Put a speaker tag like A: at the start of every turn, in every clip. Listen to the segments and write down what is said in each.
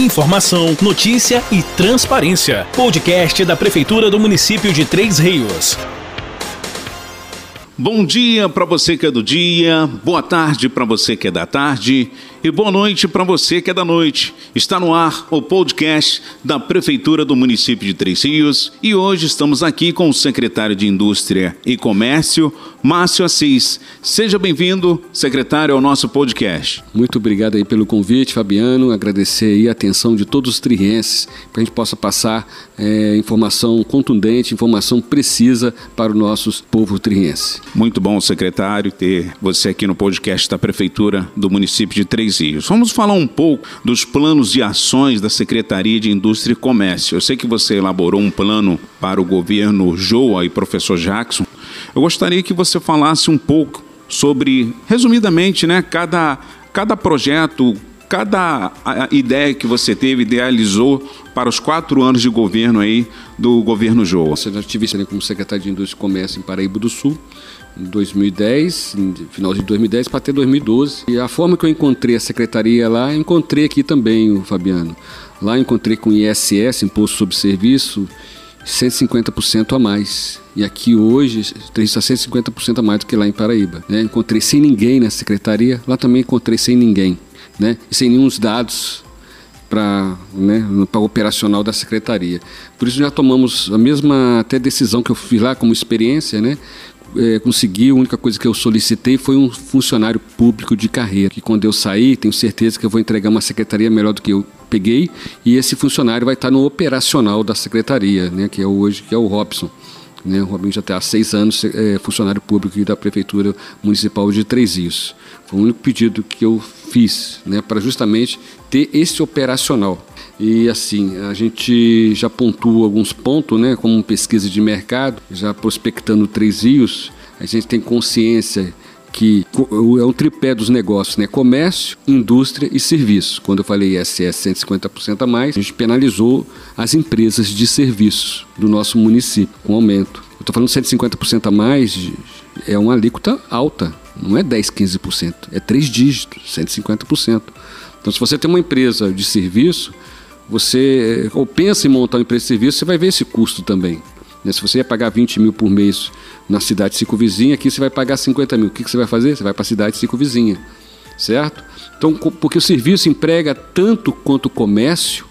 A: informação, notícia e transparência. Podcast da Prefeitura do município de Três Rios.
B: Bom dia para você que é do dia, boa tarde para você que é da tarde e boa noite para você que é da noite. Está no ar o podcast da Prefeitura do município de Três Rios e hoje estamos aqui com o secretário de Indústria e Comércio, Márcio Assis. Seja bem-vindo, secretário, ao nosso podcast.
C: Muito obrigado aí pelo convite, Fabiano. Agradecer aí a atenção de todos os trienses para a gente possa passar é, informação contundente, informação precisa para o nosso povo triense.
B: Muito bom, secretário, ter você aqui no podcast da Prefeitura do município de Três Rios. Vamos falar um pouco dos planos de ações da Secretaria de Indústria e Comércio. Eu sei que você elaborou um plano para o governo Joa e professor Jackson. Eu gostaria que você falasse um pouco sobre, resumidamente, né, cada, cada projeto, cada ideia que você teve, idealizou para os quatro anos de governo aí do governo Joa.
C: Eu já tive como secretário de Indústria e Comércio em Paraíba do Sul, em 2010, em final de 2010 para até 2012. E a forma que eu encontrei a secretaria lá, encontrei aqui também, o Fabiano. Lá encontrei com ISS, Imposto sobre Serviço, 150% a mais. E aqui hoje está 150% a mais do que lá em Paraíba. Né? Encontrei sem ninguém na secretaria, lá também encontrei sem ninguém. Né? E sem nenhum dados para né, operacional da secretaria. Por isso já tomamos a mesma até decisão que eu fiz lá como experiência, né? É, consegui, a única coisa que eu solicitei foi um funcionário público de carreira, que quando eu sair, tenho certeza que eu vou entregar uma secretaria melhor do que eu peguei, e esse funcionário vai estar no operacional da secretaria, né, que é hoje, que é o Robson. Né, o Robinho já está há seis anos é, funcionário público da Prefeitura Municipal de Três Rios. Foi o único pedido que eu fiz, né, para justamente ter esse operacional. E assim, a gente já pontua alguns pontos, né, como pesquisa de mercado, já prospectando Três Rios, a gente tem consciência que é um tripé dos negócios, né? Comércio, indústria e serviços. Quando eu falei ISS 150% a mais, a gente penalizou as empresas de serviços do nosso município com aumento. Eu estou falando 150% a mais, é uma alíquota alta, não é 10, 15%, é três dígitos, 150%. Então, se você tem uma empresa de serviço, você ou pensa em montar uma empresa de serviço, você vai ver esse custo também. Né? Se você ia pagar 20 mil por mês na cidade circunvizinha, aqui você vai pagar 50 mil. O que, que você vai fazer? Você vai para a cidade circunvizinha, certo? Então, porque o serviço emprega tanto quanto o comércio,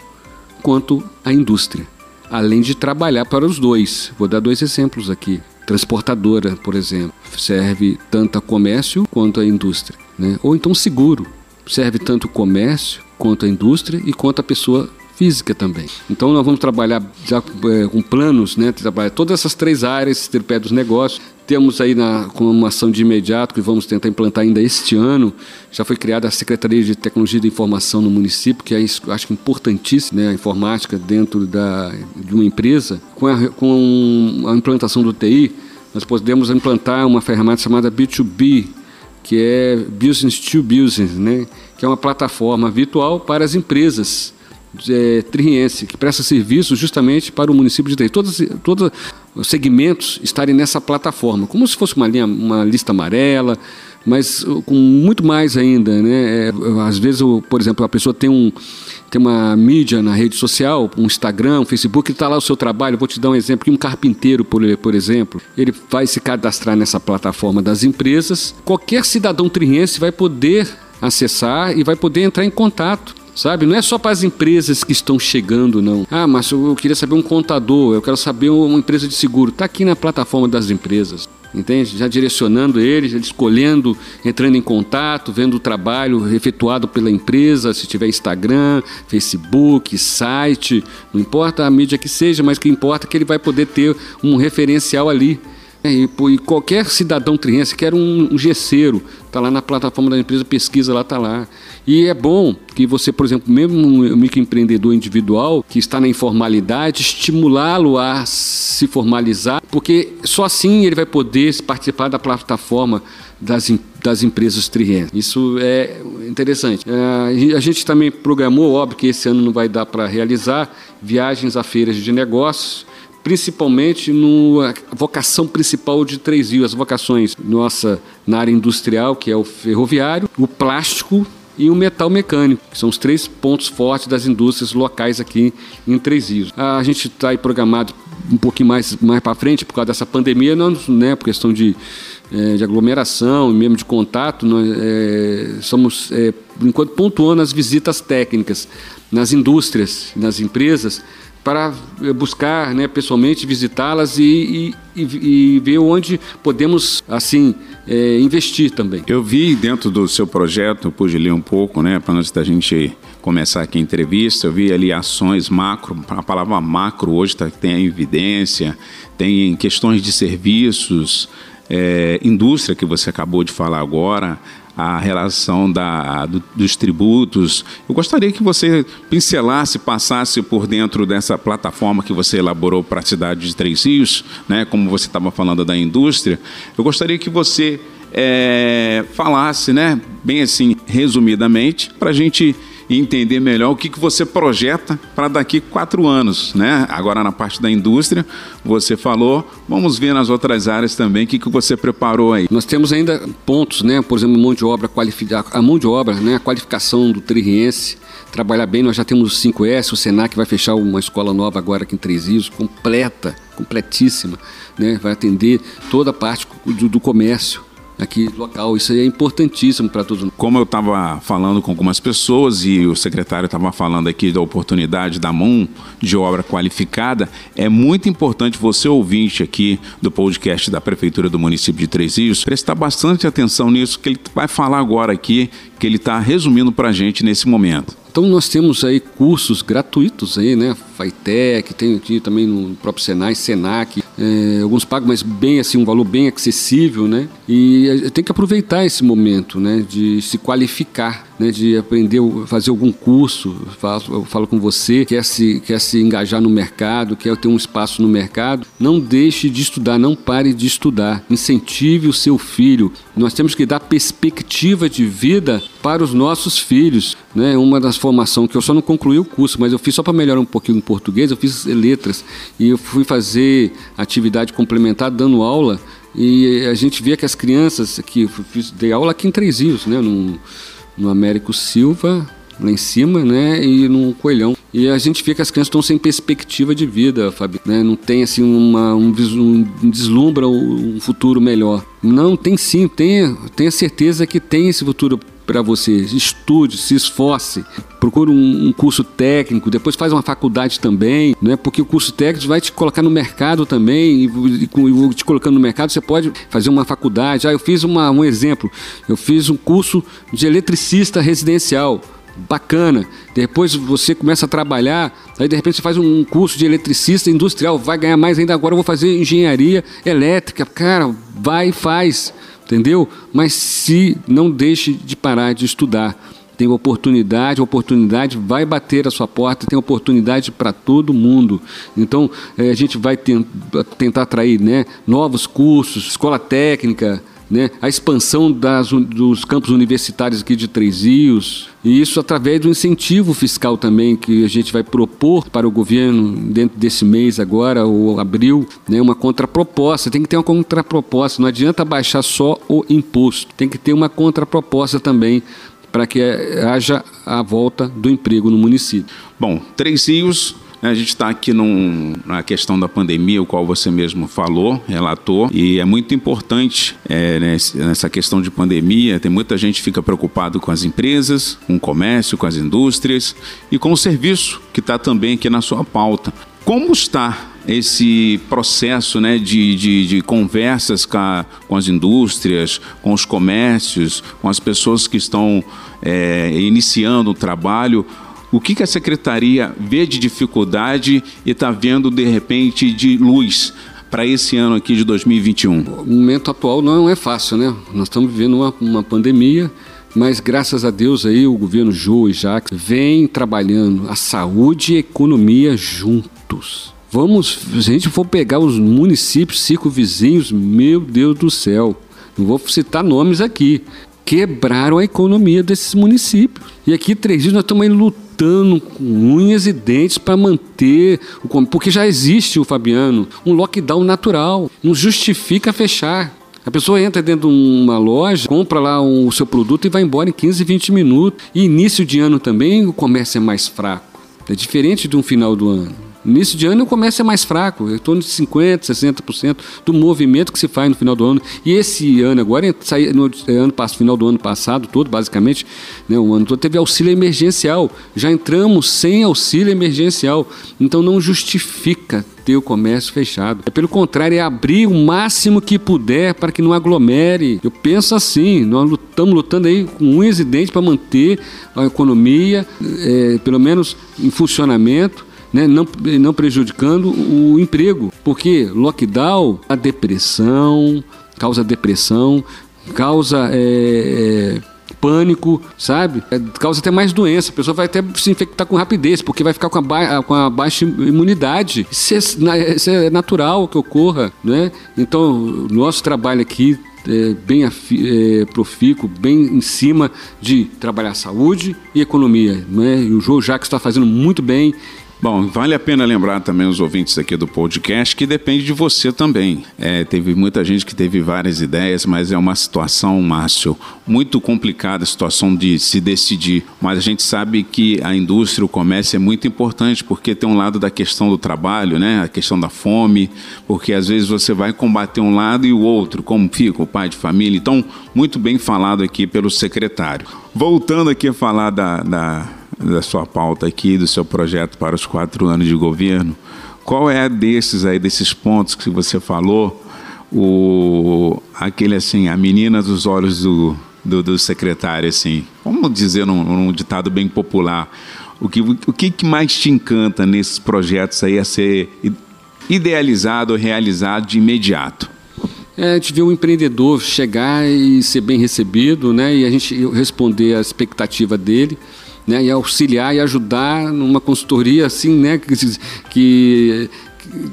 C: quanto a indústria, além de trabalhar para os dois. Vou dar dois exemplos aqui. Transportadora, por exemplo, serve tanto a comércio quanto a indústria. Né? Ou então seguro, serve tanto o comércio quanto a indústria e quanto a pessoa física também. Então nós vamos trabalhar já é, com planos, né, trabalhar todas essas três áreas, ter pé dos negócios. Temos aí na, com uma ação de imediato que vamos tentar implantar ainda este ano. Já foi criada a Secretaria de Tecnologia da Informação no município, que é acho que importantíssimo, né, a informática dentro da, de uma empresa. Com a, com a implantação do TI, nós podemos implantar uma ferramenta chamada B2B, que é Business to Business, né? que é uma plataforma virtual para as empresas é, triense, que presta serviço justamente para o município de Três. Todos, todos os segmentos estarem nessa plataforma, como se fosse uma, linha, uma lista amarela, mas com muito mais ainda. Né? É, às vezes, por exemplo, a pessoa tem, um, tem uma mídia na rede social, um Instagram, um Facebook, está lá o seu trabalho. vou te dar um exemplo: um carpinteiro, por, por exemplo, ele vai se cadastrar nessa plataforma das empresas. Qualquer cidadão triense vai poder acessar e vai poder entrar em contato sabe? Não é só para as empresas que estão chegando, não. Ah, mas eu queria saber um contador, eu quero saber uma empresa de seguro. Está aqui na plataforma das empresas. Entende? Já direcionando eles, escolhendo, entrando em contato, vendo o trabalho efetuado pela empresa, se tiver Instagram, Facebook, site, não importa a mídia que seja, mas que importa é que ele vai poder ter um referencial ali. E, e qualquer cidadão triense, quer um, um gesseiro, está lá na plataforma da empresa, pesquisa lá, está lá. E é bom que você, por exemplo, mesmo um microempreendedor individual que está na informalidade, estimulá-lo a se formalizar, porque só assim ele vai poder participar da plataforma das, das empresas trienses. Isso é interessante. É, a gente também programou, óbvio que esse ano não vai dar para realizar, viagens a feiras de negócios, principalmente na vocação principal de Três Rios, as vocações nossa na área industrial, que é o ferroviário, o plástico e o metal mecânico, que são os três pontos fortes das indústrias locais aqui em Três Rios. A gente está aí programado um pouquinho mais, mais para frente por causa dessa pandemia, não, né, por questão de, é, de aglomeração e mesmo de contato, nós é, somos, é, por enquanto, pontuando as visitas técnicas nas indústrias, nas empresas, para eh, buscar né, pessoalmente visitá-las e, e, e, ver onde podemos assim é, investir também.
B: Eu vi dentro do seu projeto, pude ler um pouco, né, para antes da gente começar aqui a entrevista, eu vi ali ações macro, a palavra macro hoje tá, tem a evidência, tem questões de serviços, é, indústria que você acabou de falar agora, a relação da, do, dos tributos. Eu gostaria que você pincelasse, passasse por dentro dessa plataforma que você elaborou para a cidade de Três Rios, né, como você estava falando da indústria. Eu gostaria que você é, falasse, né, bem assim, resumidamente, para a gente e entender melhor o que, que você projeta para daqui quatro anos. Né? Agora, na parte da indústria, você falou, vamos ver nas outras áreas também o que, que você preparou aí.
C: Nós temos ainda pontos, né? por exemplo, mão de obra qualificada, a mão de obra, né? a qualificação do tririense, trabalhar bem. Nós já temos o 5S, o Senac vai fechar uma escola nova agora aqui em Três Rios, completa, completíssima, né? vai atender toda a parte do, do comércio aqui local. Isso é importantíssimo para todos.
B: Como eu estava falando com algumas pessoas e o secretário estava falando aqui da oportunidade da mão de obra qualificada, é muito importante você ouvinte aqui do podcast da Prefeitura do município de Três Rios prestar bastante atenção nisso que ele vai falar agora aqui, que ele está resumindo para a gente nesse momento.
C: Então nós temos aí cursos gratuitos aí, né? Faitec, tem aqui também no próprio Senai, Senac, é, alguns pagam, mas bem assim, um valor bem acessível, né? E tem que aproveitar esse momento, né? De se qualificar, né? De aprender, fazer algum curso, eu falo, eu falo com você, quer se, quer se engajar no mercado, quer ter um espaço no mercado, não deixe de estudar, não pare de estudar, incentive o seu filho. Nós temos que dar perspectiva de vida para os nossos filhos, né? Uma das formações que eu só não concluí o curso, mas eu fiz só para melhorar um pouquinho o português, eu fiz letras e eu fui fazer atividade complementar dando aula e a gente vê que as crianças que dei aula aqui em Três Rios, né, no, no Américo Silva, lá em cima, né, e no Coelhão. E a gente vê que as crianças estão sem perspectiva de vida, Fabi, né? Não tem assim uma um, um deslumbra um futuro melhor. Não tem sim, tenha, tenha certeza que tem esse futuro para você. Estude, se esforce, procure um, um, curso técnico, depois faz uma faculdade também, né? porque o curso técnico vai te colocar no mercado também, e, e, e te colocando no mercado, você pode fazer uma faculdade. Ah, eu fiz uma, um exemplo, eu fiz um curso de eletricista residencial bacana. Depois você começa a trabalhar, aí de repente você faz um curso de eletricista industrial, vai ganhar mais ainda agora, eu vou fazer engenharia elétrica. Cara, vai e faz entendeu? Mas se não deixe de parar de estudar. Tem oportunidade, oportunidade vai bater a sua porta, tem oportunidade para todo mundo. Então, é, a gente vai tentar atrair né, novos cursos, escola técnica, né, a expansão das, dos campos universitários aqui de Três Rios, e isso através do incentivo fiscal também que a gente vai propor para o governo dentro desse mês agora, ou abril, né, uma contraproposta. Tem que ter uma contraproposta, não adianta baixar só o imposto, tem que ter uma contraproposta também para que haja a volta do emprego no município.
B: Bom, Três Rios a gente está aqui num, na questão da pandemia, o qual você mesmo falou, relatou, e é muito importante é, nessa questão de pandemia. Tem muita gente que fica preocupado com as empresas, com o comércio, com as indústrias e com o serviço que está também aqui na sua pauta. Como está esse processo né, de, de, de conversas com, a, com, as indústrias, com os comércios, com as pessoas que estão é, iniciando o trabalho? O que, que a secretaria vê de dificuldade e está vendo de repente de luz para esse ano aqui de 2021?
C: O momento atual não é fácil, né? Nós estamos vivendo uma, uma pandemia, mas graças a Deus aí o governo Jô e Jacques vem trabalhando a saúde e a economia juntos. Vamos, se a gente for pegar os municípios circunvizinhos, meu Deus do céu, não vou citar nomes aqui, quebraram a economia desses municípios. E aqui, três dias, nós estamos lutando lutando com unhas e dentes para manter o porque já existe o Fabiano um lockdown natural, não justifica fechar. A pessoa entra dentro de uma loja, compra lá o seu produto e vai embora em 15, 20 minutos. E início de ano também o comércio é mais fraco. É diferente de um final do ano. Início de ano o comércio é mais fraco, em torno de 50%, 60% do movimento que se faz no final do ano. E esse ano agora, no é, ano, final do ano passado todo, basicamente, né, o ano todo, teve auxílio emergencial. Já entramos sem auxílio emergencial. Então não justifica ter o comércio fechado. É pelo contrário, é abrir o máximo que puder para que não aglomere. Eu penso assim, nós estamos lutando aí com unhas e dentes para manter a economia, é, pelo menos em funcionamento né, não, não prejudicando o emprego. Porque lockdown, a depressão, causa depressão, causa é, é, pânico, sabe? É, causa até mais doença. A pessoa vai até se infectar com rapidez, porque vai ficar com a, ba com a baixa imunidade. Isso é, isso é natural que ocorra, né? Então, nosso trabalho aqui é, bem é, profícuo, bem em cima de trabalhar saúde e economia. Né? E o João Jacques está fazendo muito bem
B: Bom, vale a pena lembrar também os ouvintes aqui do podcast que depende de você também. É, teve muita gente que teve várias ideias, mas é uma situação, Márcio, muito complicada a situação de se decidir. Mas a gente sabe que a indústria, o comércio é muito importante porque tem um lado da questão do trabalho, né? A questão da fome, porque às vezes você vai combater um lado e o outro, como fica o pai de família. Então, muito bem falado aqui pelo secretário. Voltando aqui a falar da, da da sua pauta aqui, do seu projeto para os quatro anos de governo, qual é desses aí, desses pontos que você falou, o, aquele assim, a menina dos olhos do, do, do secretário, assim, vamos dizer num, num, ditado bem popular, o que, o que mais te encanta nesses projetos aí a ser idealizado ou realizado de imediato?
C: É, a gente vê um empreendedor chegar e ser bem recebido, né? E a gente responder à expectativa dele né, e auxiliar e ajudar numa consultoria assim, né, que, que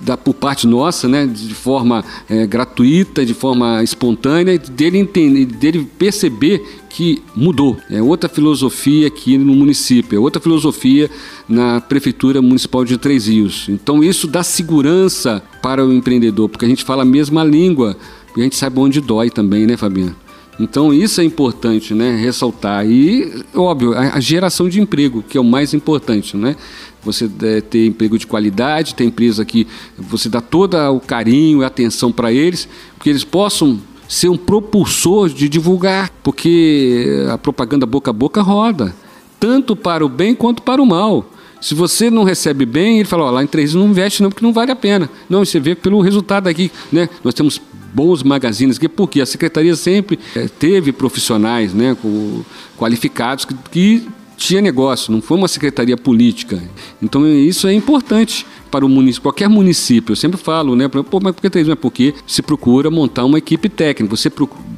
C: da, por parte nossa, né, de forma é, gratuita, de forma espontânea, dele entender, dele perceber que mudou. É outra filosofia aqui no município, é outra filosofia na prefeitura municipal de Três Rios. Então isso dá segurança para o empreendedor, porque a gente fala a mesma língua, e a gente sabe onde dói também, né, Fabiano? Então isso é importante, né, ressaltar. E, óbvio, a, geração de emprego, que é o mais importante, né? Você é, ter emprego de qualidade, ter empresa que você dá todo o carinho e atenção para eles, porque eles possam ser um propulsor de divulgar, porque a propaganda boca a boca roda, tanto para o bem quanto para o mal. Se você não recebe bem, ele fala, ó, lá em três não investe não, porque não vale a pena. Não, você vê pelo resultado aqui, né? Nós temos bons magazines, porque a secretaria sempre é, teve profissionais né, qualificados que, que tinha negócio, não foi uma secretaria política. Então isso é importante para o qualquer município. Eu sempre falo, né? Pô, mas por que três? É porque se procura montar uma equipe técnica. Você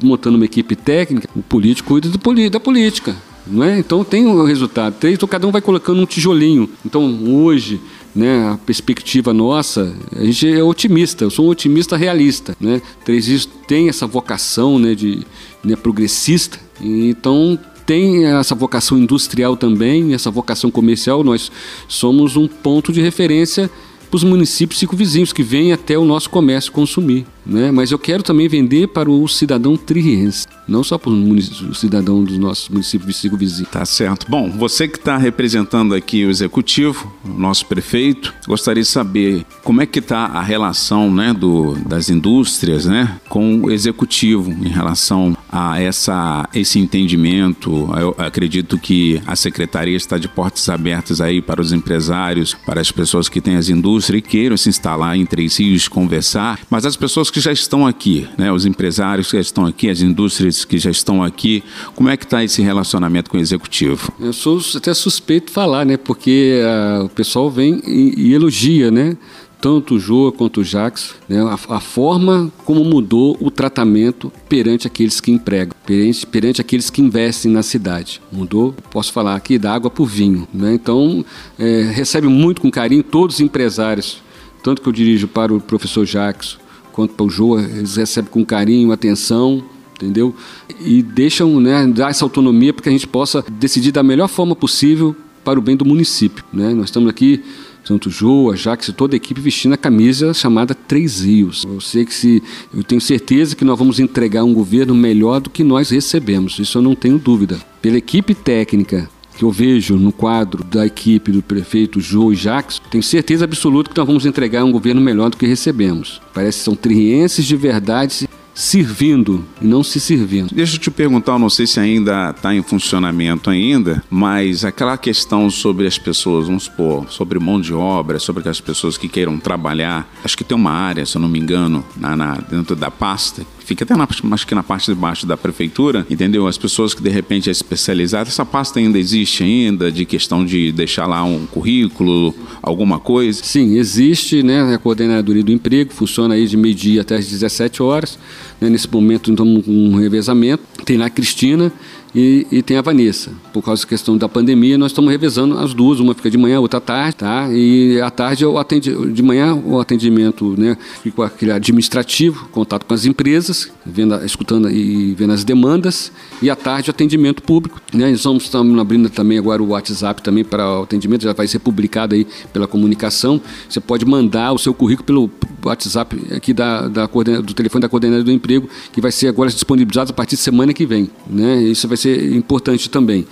C: montando uma equipe técnica, o político cuida do, da política. Não é? Então tem o resultado. Três, então cada um vai colocando um tijolinho. Então hoje né, a perspectiva nossa, a gente é otimista, eu sou um otimista realista, né? Três tem essa vocação, né, de né, progressista, então tem essa vocação industrial também, essa vocação comercial, nós somos um ponto de referência para os municípios circunvizinhos que vêm até o nosso comércio consumir. Né? Mas eu quero também vender para o cidadão triense, não só para o cidadão dos nossos municípios circunvizinhos.
B: Tá certo. Bom, você que está representando aqui o executivo, o nosso prefeito, gostaria de saber como é que está a relação né, do, das indústrias né, com o executivo em relação a essa, esse entendimento. Eu acredito que a secretaria está de portas abertas aí para os empresários, para as pessoas que têm as indústrias e queiram se instalar em Três Rios, conversar, mas as pessoas que que já estão aqui, né? os empresários que já estão aqui, as indústrias que já estão aqui, como é que está esse relacionamento com o executivo?
C: Eu sou até suspeito de falar, né? porque uh, o pessoal vem e, e elogia, né? tanto o Joa quanto o Jax, né, a, a, forma como mudou o tratamento perante aqueles que empregam, perante, perante aqueles que investem na cidade. Mudou, posso falar aqui, da água para o vinho. Né? Então, é, recebe muito com carinho todos os empresários, tanto que eu dirijo para o professor Jackson, quanto para o Joa, eles recebem com carinho, atenção, entendeu? E deixam, né, dar essa autonomia para que a gente possa decidir da melhor forma possível para o bem do município, né? Nós estamos aqui tanto Joa, Jax e toda a equipe vestindo a camisa chamada Três Rios. Eu sei que se eu tenho certeza que nós vamos entregar um governo melhor do que nós recebemos. Isso eu não tenho dúvida. Pela equipe técnica que eu vejo no quadro da equipe do prefeito Joe e Jacques, tenho certeza absoluta que nós vamos entregar um governo melhor do que recebemos. Parece que são trienses de verdade servindo e não se servindo.
B: Deixa eu te perguntar, não sei se ainda está em funcionamento ainda, mas aquela questão sobre as pessoas, vamos supor, sobre mão de obra, sobre aquelas pessoas que queiram trabalhar, acho que tem uma área, se eu não me engano, na, na dentro da pasta, fica até na, acho que na parte de baixo da prefeitura, entendeu? As pessoas que de repente é especializada, essa pasta ainda existe ainda, de questão de deixar lá um currículo, alguma coisa?
C: Sim, existe, né? A coordenadoria do emprego funciona aí de meio-dia até as 17 horas. Né? Nesse momento, então, um revezamento. Tem lá a Cristina e, e, tem a Vanessa. Por causa da questão da pandemia, nós estamos revezando as duas, uma fica de manhã, outra à tarde, tá? E à tarde eu atendi, de manhã o atendimento, né, fica aquele administrativo, contato com as empresas, vendo, escutando e vendo as demandas, e à tarde atendimento público, né? Estamos, estamos abrindo também agora o WhatsApp também para o atendimento, já vai ser publicado aí pela comunicação. Você pode mandar o seu currículo pelo WhatsApp aqui da, da do telefone da coordenadora do emprego, que vai ser agora disponibilizado a partir de semana que vem, né? Isso vai ser importante também.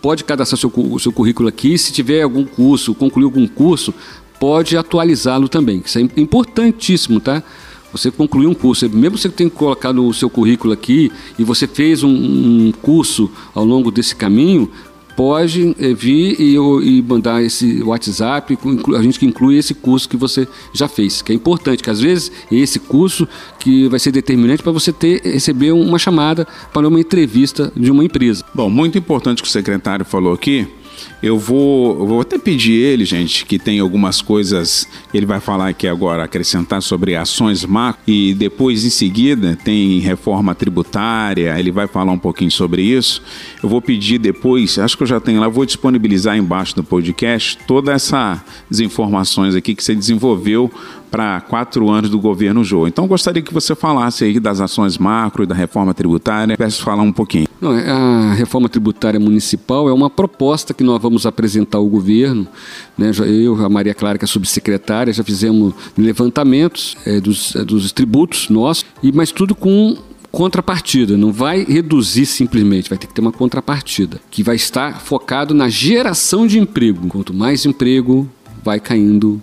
C: Pode cadastrar seu, o seu currículo aqui, se tiver algum curso, concluir algum curso, pode atualizá-lo também. Isso é importantíssimo, tá? Você concluir um curso, mesmo você tenha colocado o seu currículo aqui e você fez um, um curso ao longo desse caminho, pode eh, vir e, e, mandar esse WhatsApp, a gente que inclui esse curso que você já fez, que é importante, que às vezes esse curso que vai ser determinante para você ter receber uma chamada para uma entrevista de uma empresa.
B: Bom, muito importante que o secretário falou aqui, eu vou, eu vou até pedir ele, gente, que tem algumas coisas, ele vai falar aqui agora, acrescentar sobre ações macro, e depois, em seguida, tem reforma tributária, ele vai falar um pouquinho sobre isso. Eu vou pedir depois, acho que eu já tenho lá, vou disponibilizar embaixo do podcast todas essas informações aqui que você desenvolveu para quatro anos do governo Jô. Então, gostaria que você falasse aí das ações macro e da reforma tributária. Peço falar um pouquinho.
C: Não, é, a reforma tributária municipal é uma proposta que nós vamos apresentar ao governo. Né? Eu, a Maria Clara, que é subsecretária, já fizemos levantamentos é, dos, é, dos tributos nossos, e, mas tudo com contrapartida, não vai reduzir simplesmente, vai ter que ter uma contrapartida, que vai estar focado na geração de emprego. Quanto mais emprego, vai caindo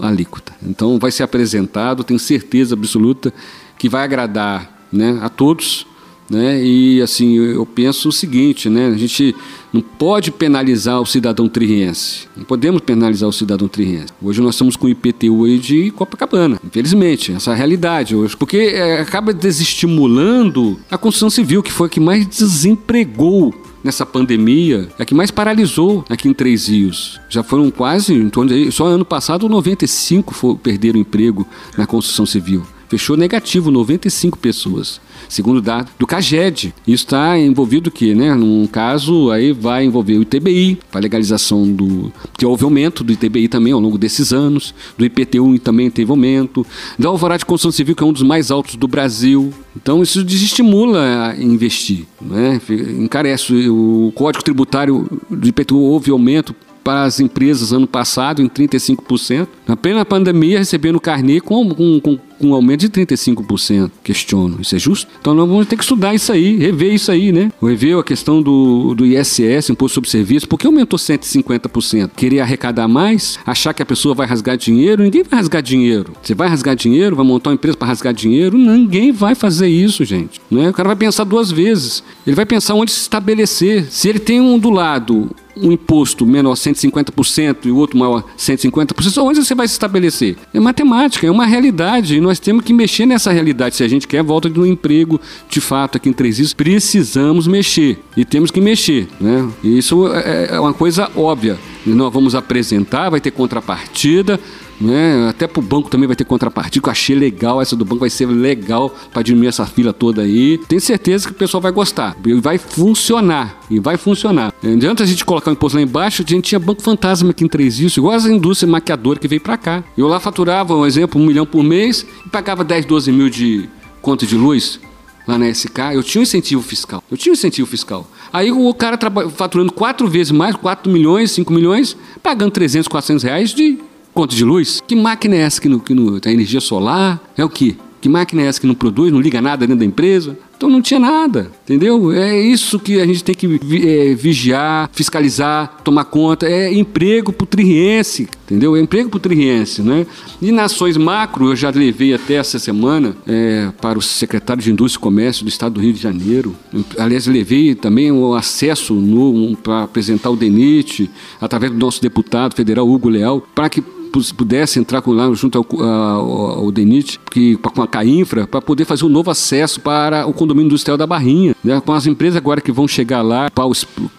C: a alíquota. Então vai ser apresentado, tenho certeza absoluta que vai agradar né, a todos. Né? E assim, eu penso o seguinte, né? A gente não pode penalizar o cidadão triense. Não podemos penalizar o cidadão triense. Hoje nós estamos com o IPTU aí de Copacabana. Infelizmente, essa é a realidade hoje. Porque é, acaba desestimulando a construção civil, que foi a que mais desempregou nessa pandemia, a que mais paralisou aqui em Três Rios. Já foram quase, em torno de, só ano passado 95 for, perderam emprego na construção civil. Fechou negativo 95 pessoas, segundo dado do CAGED. Isso está envolvido o quê, né? Num caso, aí vai envolver o ITBI, a legalização do... que houve aumento do ITBI também ao longo desses anos, do IPTU também teve aumento, da Alvará de Construção Civil, que é um dos mais altos do Brasil. Então, isso desestimula a investir, né? Encarece. O Código Tributário do IPTU houve aumento para as empresas ano passado em 35%. Na plena pandemia, recebendo carnê com, com, com, com um aumento de 35%. Questiono, isso é justo? Então nós vamos ter que estudar isso aí, rever isso aí, né? Rever a questão do, do ISS, Imposto sobre Serviço, porque aumentou 150%. Querer arrecadar mais, achar que a pessoa vai rasgar dinheiro, ninguém vai rasgar dinheiro. Você vai rasgar dinheiro, vai montar uma empresa para rasgar dinheiro? Ninguém vai fazer isso, gente. Né? O cara vai pensar duas vezes. Ele vai pensar onde se estabelecer. Se ele tem um do lado um imposto menor 150% e o outro maior 150%, onde você vai se estabelecer? É matemática, é uma realidade e nós temos que mexer nessa realidade. Se a gente quer volta do emprego, de fato, aqui em Três Rios, precisamos mexer e temos que mexer. Né? E isso é, é uma coisa óbvia. E nós vamos apresentar, vai ter contrapartida, né? Até para o banco também vai ter contrapartida, que eu achei legal. Essa do banco vai ser legal para diminuir essa fila toda aí. Tenho certeza que o pessoal vai gostar. E vai funcionar. E vai funcionar. Não adianta a gente colocar o imposto lá embaixo, a gente tinha banco fantasma aqui em Três Rios, igual as indústrias maquiadoras que veio para cá. Eu lá faturava, um exemplo, um milhão por mês e pagava 10, 12 mil de conta de luz lá na SK, eu tinha um incentivo fiscal. Eu tinha um incentivo fiscal. Aí o cara faturando quatro vezes mais, 4 milhões, 5 milhões, pagando 300, 400 reais de Conta de luz? Que máquina é essa que, no, que no, tem energia solar? É o quê? Que máquina é essa que não produz, não liga nada dentro da empresa? Então não tinha nada, entendeu? É isso que a gente tem que é, vigiar, fiscalizar, tomar conta. É emprego para o triense, entendeu? É emprego para o triense, né? E nas ações macro, eu já levei até essa semana é, para o secretário de Indústria e Comércio do Estado do Rio de Janeiro. Aliás, levei também o acesso um, para apresentar o DENIT, através do nosso deputado federal, Hugo Leal, para que pudesse entrar com, lá junto ao, ao, ao DENIT, que, com a CAINFRA, para poder fazer um novo acesso para o condomínio industrial da Barrinha. Né? Com as empresas agora que vão chegar lá,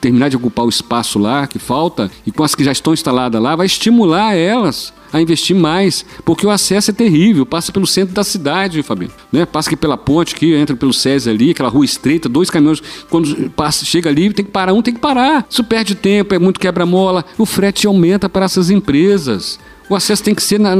C: terminar de ocupar o espaço lá que falta, e com as que já estão instaladas lá, vai estimular elas a investir mais, porque o acesso é terrível, passa pelo centro da cidade, Fabinho, né? Passa aqui pela ponte, que entra pelo SESI ali, aquela rua estreita, dois caminhões, quando passa, chega ali, tem que parar um, tem que parar. Isso perde tempo, é muito quebra-mola, o frete aumenta para essas empresas. O acesso tem que ser. Na,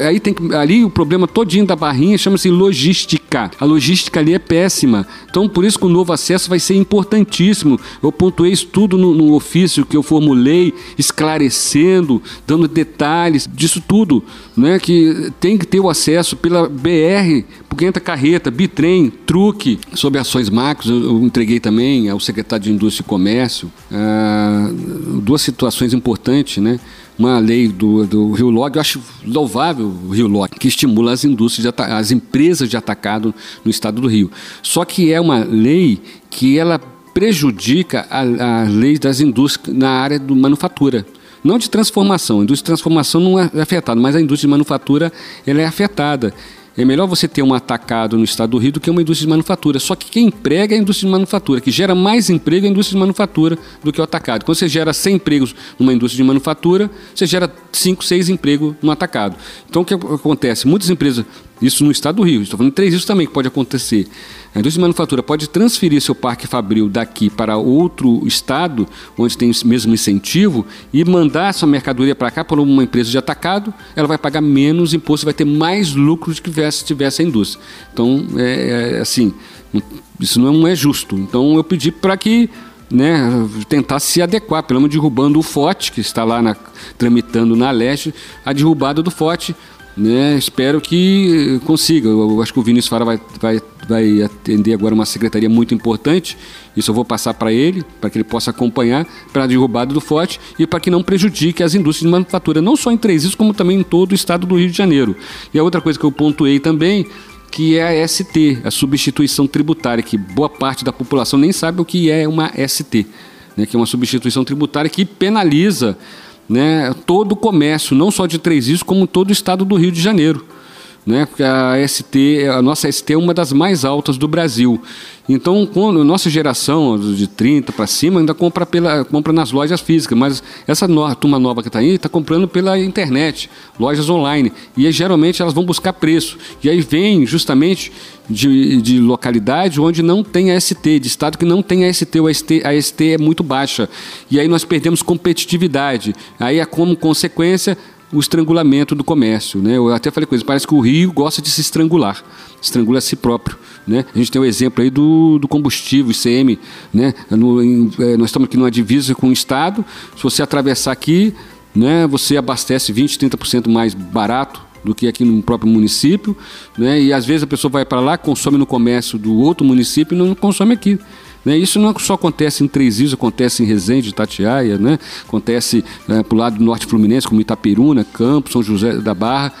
C: aí tem ali o problema todinho da barrinha chama-se logística. A logística ali é péssima. Então, por isso que o novo acesso vai ser importantíssimo. Eu pontuei isso tudo no, no ofício que eu formulei, esclarecendo, dando detalhes tudo. Né, que tem que ter o acesso pela BR, porque entra carreta, bitrem, truque. Sobre ações macros, eu, entreguei também ao secretário de Indústria e Comércio ah, duas situações importantes, né? uma lei do, do Rio Log, eu acho louvável o Rio Log, que estimula as indústrias, as empresas de atacado no estado do Rio. Só que é uma lei que ela prejudica a, a lei das indústrias na área do manufatura. Não de transformação, a indústria de transformação não é afetada, mas a indústria de manufatura ela é afetada. É melhor você ter um atacado no estado do Rio do que uma indústria de manufatura. Só que quem emprega é a indústria de manufatura, que gera mais emprego é a indústria de manufatura do que o atacado. Quando você gera 100 empregos numa indústria de manufatura, você gera 5, 6 empregos no atacado. Então o que acontece? Muitas empresas isso no estado do Rio. Estou falando de três isso também que pode acontecer. A indústria de manufatura pode transferir seu parque fabril daqui para outro estado, onde tem o mesmo incentivo, e mandar essa mercadoria para cá por uma empresa de atacado, ela vai pagar menos imposto, vai ter mais lucro do que se tivesse a indústria. Então, é, é assim, isso não é justo. Então, eu pedi para que né, tentar se adequar, pelo menos derrubando o FOT, que está lá na, tramitando na leste, a derrubada do FOT, né? Espero que consiga. Eu acho que o Vinícius Fara vai, vai, vai atender agora uma secretaria muito importante. Isso eu vou passar para ele, para que ele possa acompanhar para a derrubada do forte e para que não prejudique as indústrias de manufatura, não só em Três como também em todo o estado do Rio de Janeiro. E a outra coisa que eu pontuei também que é a ST, a substituição tributária, que boa parte da população nem sabe o que é uma ST, né, que é uma substituição tributária que penaliza né, todo o comércio, não só de Três Rios, como todo o estado do Rio de Janeiro. Né, a ST, a nossa ST é uma das mais altas do Brasil. Então, quando a nossa geração de 30 para cima ainda compra, pela, compra nas lojas físicas, mas essa no, turma nova que está aí está comprando pela internet, lojas online. E aí, geralmente elas vão buscar preço. E aí vem justamente de, de localidade onde não tem a ST, de estado que não tem a ST, o ST, a ST é muito baixa. E aí nós perdemos competitividade. Aí é como consequência o estrangulamento do comércio. Né? Eu até falei com parece que o Rio gosta de se estrangular, estrangula a si próprio. Né? A gente tem o exemplo aí do, do combustível, ICM. Né? No, em, é, nós estamos aqui numa divisa com o Estado, se você atravessar aqui, né, você abastece 20%, 30% mais barato do que aqui no próprio município, né? E às vezes a pessoa vai para lá, consome no comércio do outro município e não consome aqui. Né? Isso não só acontece em Três Rios, acontece em Resende, Itatiaia, né? acontece né, para o lado do norte fluminense, como Itaperuna, Campos, São José da Barra,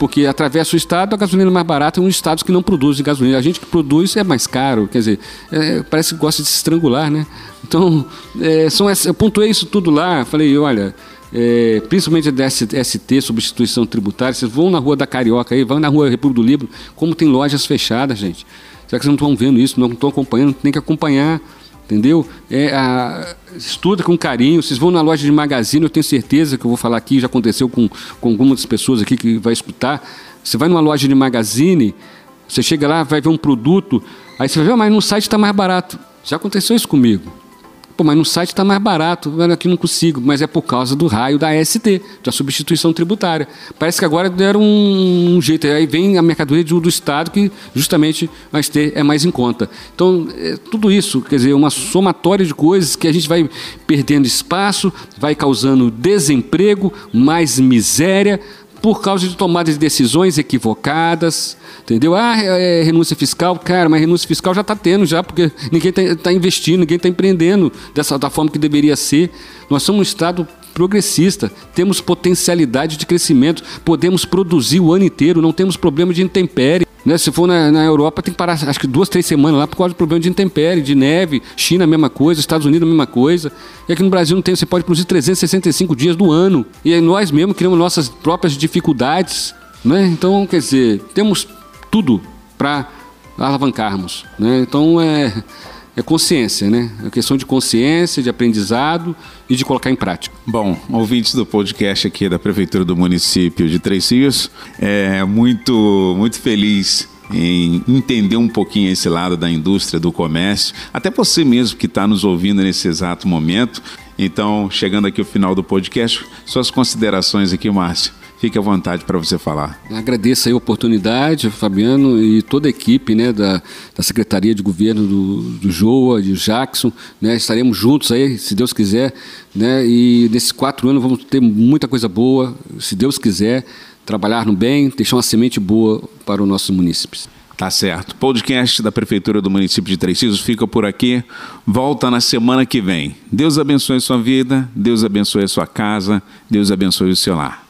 C: porque atravessa o estado, a gasolina é mais barata em uns estados que não produzem gasolina. A gente que produz é mais caro, quer dizer, é, parece que gosta de se estrangular, né? Então, é, são, eu pontuei isso tudo lá, falei, olha, é, principalmente da ST, substituição tributária, vocês vão na rua da Carioca aí, vão na rua República do Líbano, como tem lojas fechadas, gente. Será que vocês não estão vendo isso, não estão acompanhando? Tem que acompanhar, entendeu? É, a, estuda com carinho. Vocês vão na loja de magazine, eu tenho certeza que eu vou falar aqui, já aconteceu com, com algumas pessoas aqui que vai escutar. Você vai numa loja de magazine, você chega lá, vai ver um produto, aí você vai ver, ah, mas no site está mais barato. Já aconteceu isso comigo. Pô, mas no site está mais barato, aqui não consigo. Mas é por causa do raio da ST, da substituição tributária. Parece que agora deram um, um jeito. Aí vem a mercadoria do, do Estado que justamente a ST é mais em conta. Então, é, tudo isso, quer dizer, uma somatória de coisas que a gente vai perdendo espaço, vai causando desemprego, mais miséria por causa de tomada de decisões equivocadas, entendeu? Ah, é, é renúncia fiscal, cara, mas renúncia fiscal já está tendo já, porque ninguém está tá investindo, ninguém está empreendendo dessa da forma que deveria ser. Nós somos um estado progressista, temos potencialidade de crescimento, podemos produzir o ano inteiro, não temos problema de intempérie. Né? Se for na, na, Europa, tem que parar acho que duas, três semanas lá por causa do problema de intempérie, de neve. China, a mesma coisa. Estados Unidos, a mesma coisa. E aqui no Brasil não tem, você pode produzir 365 dias do ano. E aí nós mesmos criamos nossas próprias dificuldades. Né? Então, quer dizer, temos tudo para alavancarmos. Né? Então, é é consciência, né? É questão de consciência, de aprendizado e de colocar em prática.
B: Bom, ouvintes do podcast aqui da Prefeitura do município de Três Rios, é muito, muito feliz em entender um pouquinho esse lado da indústria, do comércio, até você mesmo que está nos ouvindo nesse exato momento. Então, chegando aqui ao final do podcast, suas considerações aqui, Márcio. Fique à vontade para você falar.
C: Agradeço a oportunidade, Fabiano, e toda a equipe né, da, da Secretaria de Governo do, do Joa, de Jackson. Né, estaremos juntos aí, se Deus quiser. Né, e nesses quatro anos vamos ter muita coisa boa, se Deus quiser, trabalhar no bem, deixar uma semente boa para os nossos munícipes.
B: Tá certo. Podcast da Prefeitura do município de Três Rios fica por aqui. Volta na semana que vem. Deus abençoe sua vida, Deus abençoe a sua casa, Deus abençoe o seu lar.